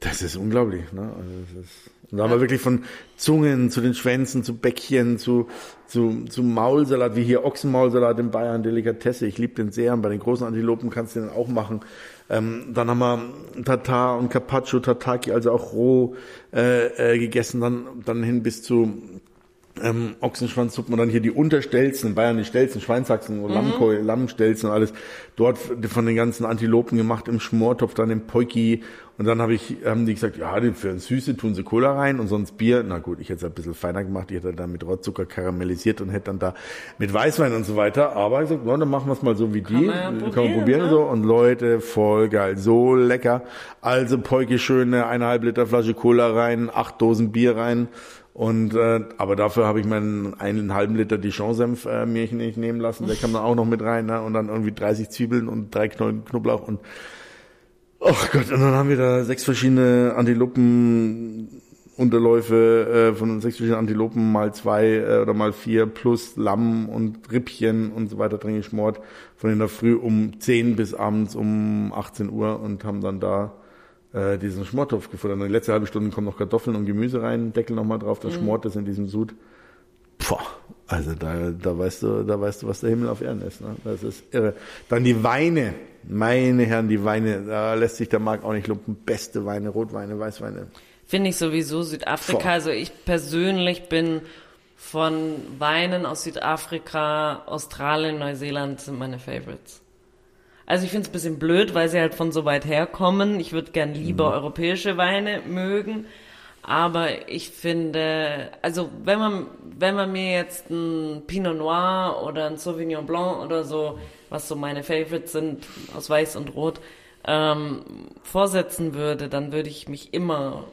Das ist unglaublich. Ne? Also das ist und da haben wir wirklich von Zungen zu den Schwänzen, zu Bäckchen, zu, zu, zu Maulsalat, wie hier Ochsenmaulsalat in Bayern, Delikatesse. Ich liebe den sehr. Und bei den großen Antilopen kannst du den auch machen. Ähm, dann haben wir Tatar und Carpaccio, Tataki, also auch roh äh, äh, gegessen. Dann, dann hin bis zu ähm, Ochsenschwanzsuppen und dann hier die Unterstelzen, in Bayern die Stelzen, Schweinshaxen und mhm. Lammkeu, Lammstelzen und alles. Dort von den ganzen Antilopen gemacht im Schmortopf, dann im Poiki. Und dann habe ich, haben die gesagt, ja, für ein Süße tun sie Cola rein und sonst Bier. Na gut, ich hätte es ein bisschen feiner gemacht. Ich hätte dann mit Rohrzucker karamellisiert und hätte dann da mit Weißwein und so weiter. Aber ich gesagt, no, dann machen wir es mal so wie die. Kann man, ja probieren, Kann man probieren ne? und so. Und Leute, voll geil, so lecker. Also Poiki schöne eineinhalb Liter Flasche Cola rein, acht Dosen Bier rein und äh, aber dafür habe ich meinen einen halben Liter Dijon-Senf äh, mir nicht nehmen lassen. Der kam dann auch noch mit rein, ne? Und dann irgendwie 30 Zwiebeln und drei Knollen Knoblauch und oh Gott, und dann haben wir da sechs verschiedene Antilopen Unterläufe äh, von sechs verschiedenen Antilopen mal zwei äh, oder mal vier plus Lamm und Rippchen und so weiter drin geschmort von in der Früh um 10 bis abends um 18 Uhr und haben dann da äh, diesen Schmortopf gefuttert. Und die letzte halbe Stunde kommen noch Kartoffeln und Gemüse rein, Deckel nochmal drauf, das mhm. schmort das in diesem Sud. Puh, also da, da weißt du, da weißt du, was der Himmel auf Erden ist. Ne? Das ist irre. Dann die Weine, meine Herren, die Weine, da lässt sich der Markt auch nicht lumpen. Beste Weine, Rotweine, Weißweine. Finde ich sowieso Südafrika. Puh. Also ich persönlich bin von Weinen aus Südafrika, Australien, Neuseeland sind meine Favorites. Also ich finde es ein bisschen blöd, weil sie halt von so weit herkommen. Ich würde gern lieber mhm. europäische Weine mögen. Aber ich finde, also wenn man, wenn man mir jetzt ein Pinot Noir oder ein Sauvignon Blanc oder so, was so meine Favorites sind, aus Weiß und Rot, ähm, vorsetzen würde, dann würde ich mich immer,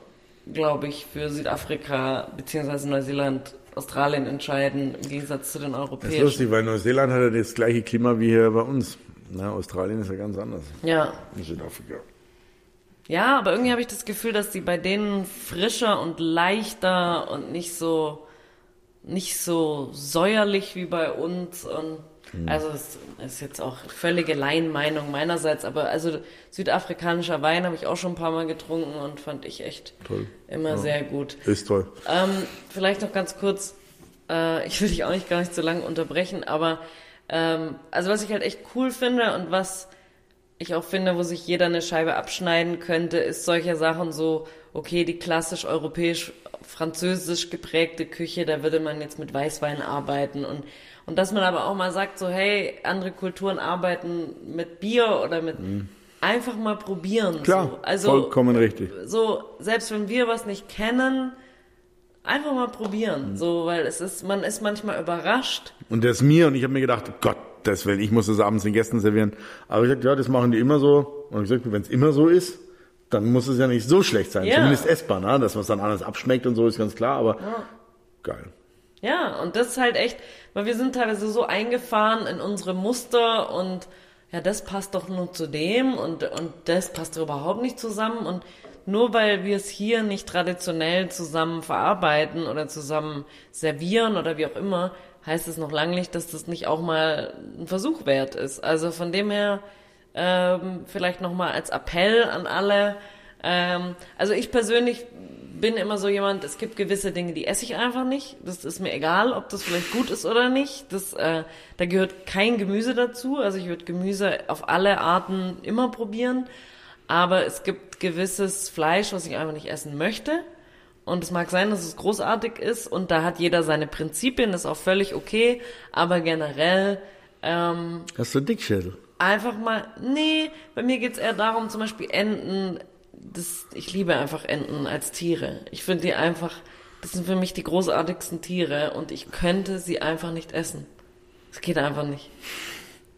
glaube ich, für Südafrika beziehungsweise Neuseeland Australien entscheiden, im Gegensatz zu den europäischen. Das ist lustig, weil Neuseeland hat ja das gleiche Klima wie hier bei uns. Na, Australien ist ja ganz anders. Ja. In Südafrika. Ja, aber irgendwie habe ich das Gefühl, dass die bei denen frischer und leichter und nicht so nicht so säuerlich wie bei uns und Mhm. Also es ist jetzt auch völlige Laienmeinung meinerseits, aber also südafrikanischer Wein habe ich auch schon ein paar Mal getrunken und fand ich echt toll. immer ja. sehr gut. Ist toll. Ähm, vielleicht noch ganz kurz, äh, ich will dich auch nicht gar nicht so lange unterbrechen, aber ähm, also was ich halt echt cool finde und was ich auch finde, wo sich jeder eine Scheibe abschneiden könnte, ist solche Sachen so, okay, die klassisch europäisch französisch geprägte Küche, da würde man jetzt mit Weißwein arbeiten und und dass man aber auch mal sagt, so hey, andere Kulturen arbeiten mit Bier oder mit mhm. einfach mal probieren. Klar, so. also, vollkommen richtig. So, selbst wenn wir was nicht kennen, einfach mal probieren. Mhm. So, weil es ist, man ist manchmal überrascht. Und der ist mir und ich habe mir gedacht, Gott, das will ich muss das abends den Gästen servieren. Aber ich gesagt, ja, das machen die immer so. Und ich gesagt, wenn es immer so ist, dann muss es ja nicht so schlecht sein. Ja. Zumindest essbar, ne? dass man es dann anders abschmeckt und so ist ganz klar, aber ja. geil. Ja, und das ist halt echt, weil wir sind teilweise so eingefahren in unsere Muster und ja, das passt doch nur zu dem und, und das passt doch überhaupt nicht zusammen und nur weil wir es hier nicht traditionell zusammen verarbeiten oder zusammen servieren oder wie auch immer, heißt es noch lange nicht, dass das nicht auch mal ein Versuch wert ist. Also von dem her ähm, vielleicht nochmal als Appell an alle. Ähm, also ich persönlich bin immer so jemand, es gibt gewisse Dinge, die esse ich einfach nicht. Das ist mir egal, ob das vielleicht gut ist oder nicht. Das, äh, da gehört kein Gemüse dazu. Also ich würde Gemüse auf alle Arten immer probieren. Aber es gibt gewisses Fleisch, was ich einfach nicht essen möchte. Und es mag sein, dass es großartig ist und da hat jeder seine Prinzipien, das ist auch völlig okay. Aber generell. Ähm, Hast du Dickschädel? Einfach mal, nee, bei mir geht's eher darum, zum Beispiel Enten das, ich liebe einfach Enten als Tiere. Ich finde die einfach, das sind für mich die großartigsten Tiere und ich könnte sie einfach nicht essen. Es geht einfach nicht.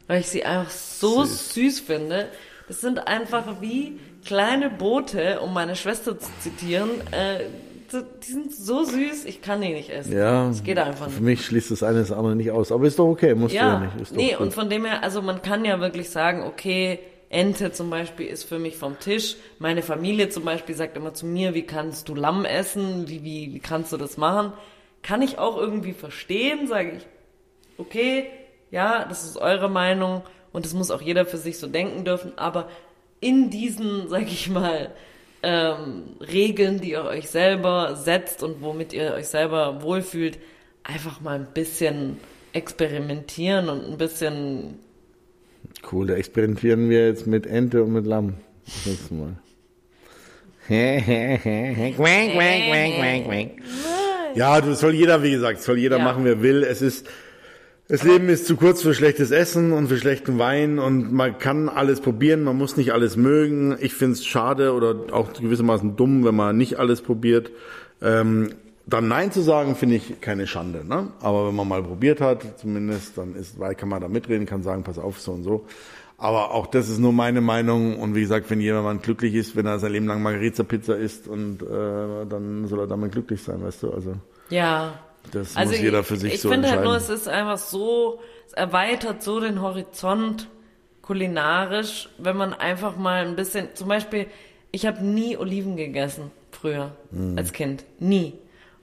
Weil ich sie einfach so süß, süß finde. Das sind einfach wie kleine Boote, um meine Schwester zu zitieren. Äh, die sind so süß, ich kann die nicht essen. Ja, es geht einfach nicht. Für mich schließt das eine das andere nicht aus. Aber ist doch okay, musst ja, du ja nicht. Ist nee, und von dem her, also man kann ja wirklich sagen, okay, Ente zum Beispiel ist für mich vom Tisch. Meine Familie zum Beispiel sagt immer zu mir, wie kannst du Lamm essen? Wie, wie, wie kannst du das machen? Kann ich auch irgendwie verstehen, sage ich, okay, ja, das ist eure Meinung und das muss auch jeder für sich so denken dürfen, aber in diesen, sag ich mal, ähm, Regeln, die ihr euch selber setzt und womit ihr euch selber wohlfühlt, einfach mal ein bisschen experimentieren und ein bisschen Cool, da experimentieren wir jetzt mit Ente und mit Lamm. Das Mal. ja, das soll jeder, wie gesagt, soll jeder ja. machen, wer will. Es ist, das Leben ist zu kurz für schlechtes Essen und für schlechten Wein und man kann alles probieren, man muss nicht alles mögen. Ich finde es schade oder auch gewissermaßen dumm, wenn man nicht alles probiert. Ähm, dann Nein zu sagen, finde ich keine Schande. Ne? Aber wenn man mal probiert hat, zumindest, dann ist, weil kann man da mitreden, kann sagen, pass auf, so und so. Aber auch das ist nur meine Meinung. Und wie gesagt, wenn jemand glücklich ist, wenn er sein Leben lang Margarita-Pizza isst, und äh, dann soll er damit glücklich sein, weißt du? Also ja. Das also muss jeder für sich ich, ich so finde halt nur, es ist einfach so, es erweitert so den Horizont kulinarisch, wenn man einfach mal ein bisschen, zum Beispiel, ich habe nie Oliven gegessen früher mhm. als Kind, nie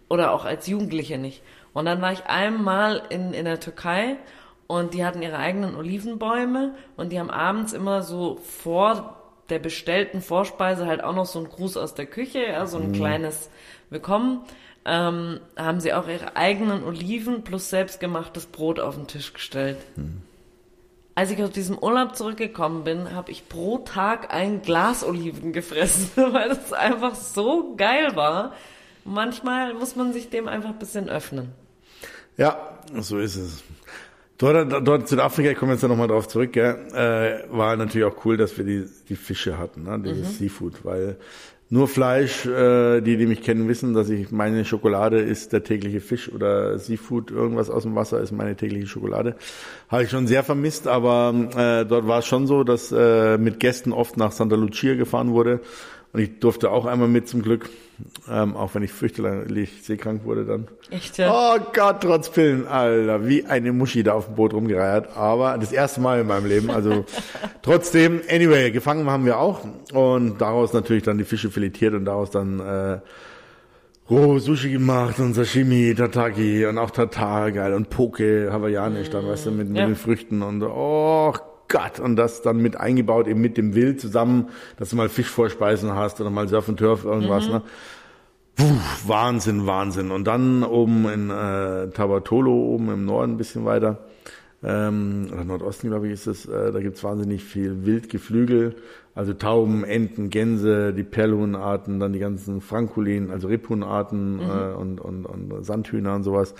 oder auch als Jugendliche nicht. Und dann war ich einmal in, in der Türkei und die hatten ihre eigenen Olivenbäume und die haben abends immer so vor der bestellten Vorspeise halt auch noch so einen Gruß aus der Küche, ja, so ein mhm. kleines Willkommen. Ähm, haben sie auch ihre eigenen Oliven plus selbstgemachtes Brot auf den Tisch gestellt. Mhm. Als ich aus diesem Urlaub zurückgekommen bin, habe ich pro Tag ein Glas Oliven gefressen, weil es einfach so geil war manchmal muss man sich dem einfach ein bisschen öffnen. Ja, so ist es. Dort, dort Südafrika, ich komme jetzt ja nochmal drauf zurück, gell, äh, war natürlich auch cool, dass wir die, die Fische hatten, ne, dieses mhm. Seafood, weil nur Fleisch, äh, die, die mich kennen, wissen, dass ich meine Schokolade ist der tägliche Fisch oder Seafood, irgendwas aus dem Wasser ist meine tägliche Schokolade. Habe ich schon sehr vermisst, aber äh, dort war es schon so, dass äh, mit Gästen oft nach Santa Lucia gefahren wurde und ich durfte auch einmal mit zum Glück, ähm, auch wenn ich fürchterlich seekrank wurde dann. Echt, ja? Oh Gott, trotz Pillen, Alter, wie eine Muschi da auf dem Boot rumgereiert. Aber das erste Mal in meinem Leben, also trotzdem, anyway, gefangen haben wir auch und daraus natürlich dann die Fische filetiert und daraus dann äh, Oh, Sushi gemacht und Sashimi, Tataki und auch Tatar, geil. Und Poke, hawaiianisch dann, weißt du, mit, mit Ja. den Früchten und oh Gott. Und das dann mit eingebaut, eben mit dem Wild zusammen, dass du mal Fischvorspeisen hast oder mal Surf and Turf, irgendwas, ne? Puh, Wahnsinn, Wahnsinn. Und dann oben in äh, Tabatolo, oben im Norden ein bisschen weiter, ähm, oder Nordosten, glaube ich, ist es, äh, da gibt's wahnsinnig viel Wildgeflügel, also Tauben, Enten, Gänse, die Perlhuhnarten, dann die ganzen Frankulin, also Rebhuhnarten äh, und, und, und Sandhühner und sowas.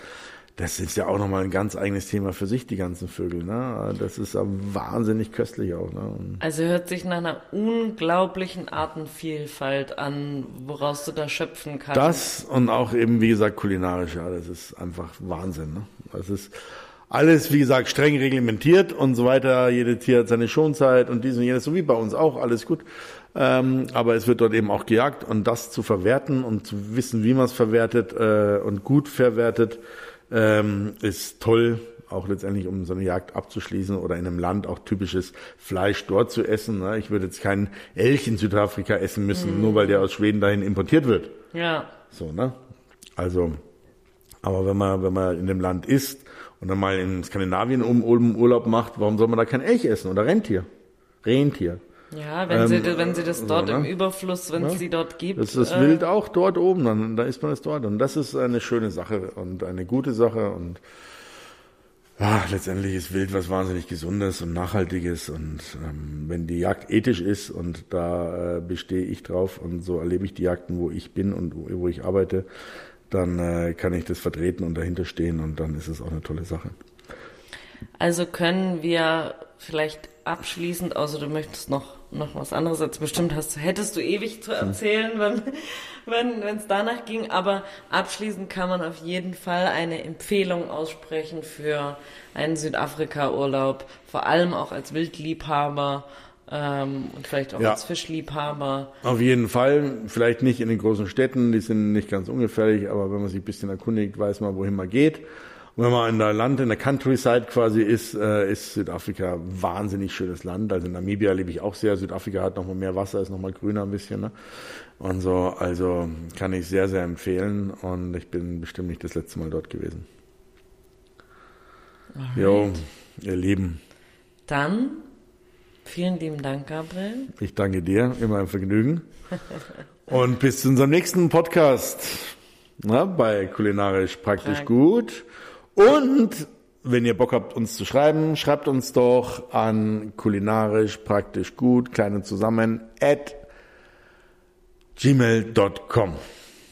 Das ist ja auch nochmal ein ganz eigenes Thema für sich, die ganzen Vögel. Ne? Das ist ja wahnsinnig köstlich auch. Ne? Also hört sich nach einer unglaublichen Artenvielfalt an, woraus du da schöpfen kannst. Das und auch eben, wie gesagt, kulinarisch, ja, das ist einfach Wahnsinn. Ne? Das ist alles, wie gesagt, streng reglementiert und so weiter. Jede Tier hat seine Schonzeit und dies und jenes, so wie bei uns auch, alles gut. Ähm, aber es wird dort eben auch gejagt und das zu verwerten und zu wissen, wie man es verwertet äh, und gut verwertet, ähm, ist toll. Auch letztendlich, um so eine Jagd abzuschließen oder in einem Land auch typisches Fleisch dort zu essen. Ne? Ich würde jetzt keinen Elch in Südafrika essen müssen, nur weil der aus Schweden dahin importiert wird. ja. So, ne? Also, aber wenn man, wenn man in dem Land ist und dann mal in Skandinavien um, um Urlaub macht, warum soll man da kein Elch essen oder Rentier? Rentier. Ja, wenn, Ähm, sie, wenn sie das dort so, im ne? Überfluss, wenn es sie dort gibt. Das ist äh, Wild auch dort oben, dann, da ist man es dort. Und das ist eine schöne Sache und eine gute Sache und ja, letztendlich ist Wild was wahnsinnig Gesundes und Nachhaltiges und ähm, wenn die Jagd ethisch ist und da äh, bestehe ich drauf und so erlebe ich die Jagden, wo ich bin und wo, wo ich arbeite, dann äh, kann ich das vertreten und dahinter stehen und dann ist es auch eine tolle Sache. Also können wir vielleicht abschließend, außer du möchtest noch, noch was anderes, als bestimmt hast, hättest du ewig zu erzählen, wenn wenn wenn es danach ging, aber abschließend kann man auf jeden Fall eine Empfehlung aussprechen für einen Südafrika-Urlaub, vor allem auch als Wildliebhaber ähm, und vielleicht auch Ja. als Fischliebhaber. Auf jeden Fall, vielleicht nicht in den großen Städten, die sind nicht ganz ungefährlich, aber wenn man sich ein bisschen erkundigt, weiß man, wohin man geht. Und wenn man in der Land, in der Countryside quasi ist, äh, ist Südafrika ein wahnsinnig schönes Land. Also in Namibia lebe ich auch sehr. Südafrika hat nochmal mehr Wasser, ist nochmal grüner ein bisschen. Ne? Und so, also kann ich sehr, sehr empfehlen. Und ich bin bestimmt nicht das letzte Mal dort gewesen. Jo, ihr Lieben, Dann vielen lieben Dank, Gabriel. ich danke dir, immer ein Vergnügen. Und bis zu unserem nächsten Podcast. Na, bei Kulinarisch praktisch Prag- gut. Und wenn ihr Bock habt, uns zu schreiben, schreibt uns doch an kulinarisch praktisch gut, kleine zusammen, at gmail.com.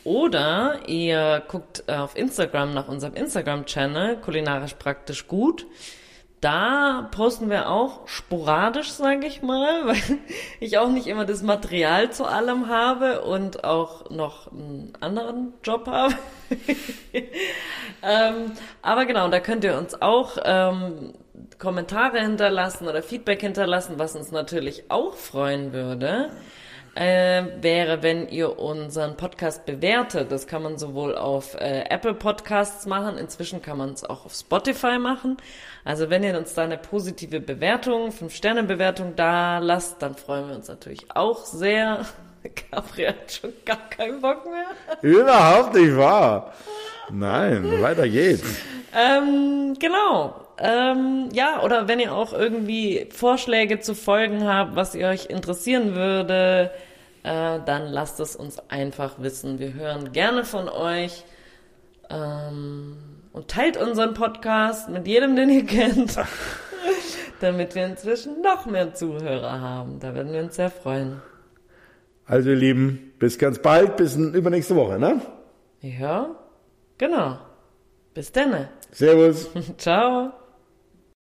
Oder ihr guckt auf Instagram nach unserem Instagram-Channel, kulinarisch praktisch gut. Da posten wir auch sporadisch, sage ich mal, weil ich auch nicht immer das Material zu allem habe und auch noch einen anderen Job habe. ähm, aber genau, da könnt ihr uns auch ähm, Kommentare hinterlassen oder Feedback hinterlassen, was uns natürlich auch freuen würde äh, wäre, wenn ihr unseren Podcast bewertet. Das kann man sowohl auf äh, Apple Podcasts machen, inzwischen kann man es auch auf Spotify machen. Also wenn ihr uns da eine positive Bewertung, 5-Sterne-Bewertung da lasst, dann freuen wir uns natürlich auch sehr. Gabriel hat schon gar keinen Bock mehr. Überhaupt nicht wahr. Nein, weiter geht's. Ähm, genau. Ähm, ja, oder wenn ihr auch irgendwie Vorschläge zu Folgen habt, was ihr euch interessieren würde, äh, dann lasst es uns einfach wissen. Wir hören gerne von euch. Ähm, und teilt unseren Podcast mit jedem, den ihr kennt, damit wir inzwischen noch mehr Zuhörer haben. Da würden wir uns sehr freuen. Also ihr Lieben, bis ganz bald, bis übernächste Woche, ne? Ja, genau. Bis dann. Servus. Ciao.